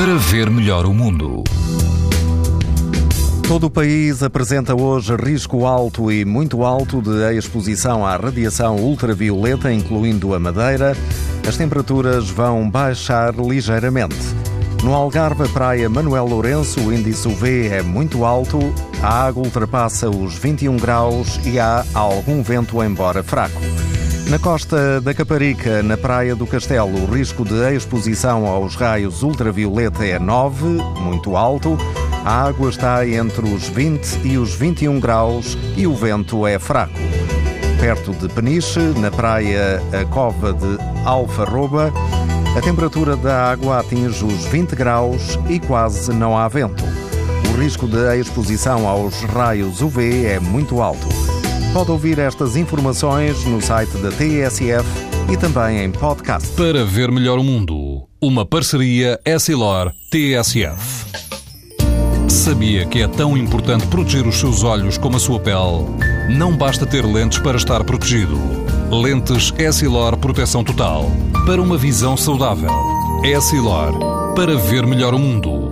para ver melhor o mundo. Todo o país apresenta hoje risco alto e muito alto de exposição à radiação ultravioleta, incluindo a Madeira. As temperaturas vão baixar ligeiramente. No Algarve, a praia Manuel Lourenço, o índice UV é muito alto, a água ultrapassa os 21 graus e há algum vento, embora fraco. Na costa da Caparica, na Praia do Castelo, o risco de exposição aos raios ultravioleta é 9, muito alto. A água está entre os 20 e os 21 graus e o vento é fraco. Perto de Peniche, na praia a Cova de Alfarroba, a temperatura da água atinge os 20 graus e quase não há vento. O risco de exposição aos raios UV é muito alto. Pode ouvir estas informações no site da TSF e também em podcast. Para ver melhor o mundo, uma parceria Essilor-TSF. Sabia que é tão importante proteger os seus olhos como a sua pele? Não basta ter lentes para estar protegido. Lentes Essilor Proteção Total. Para uma visão saudável. Essilor. Para ver melhor o mundo.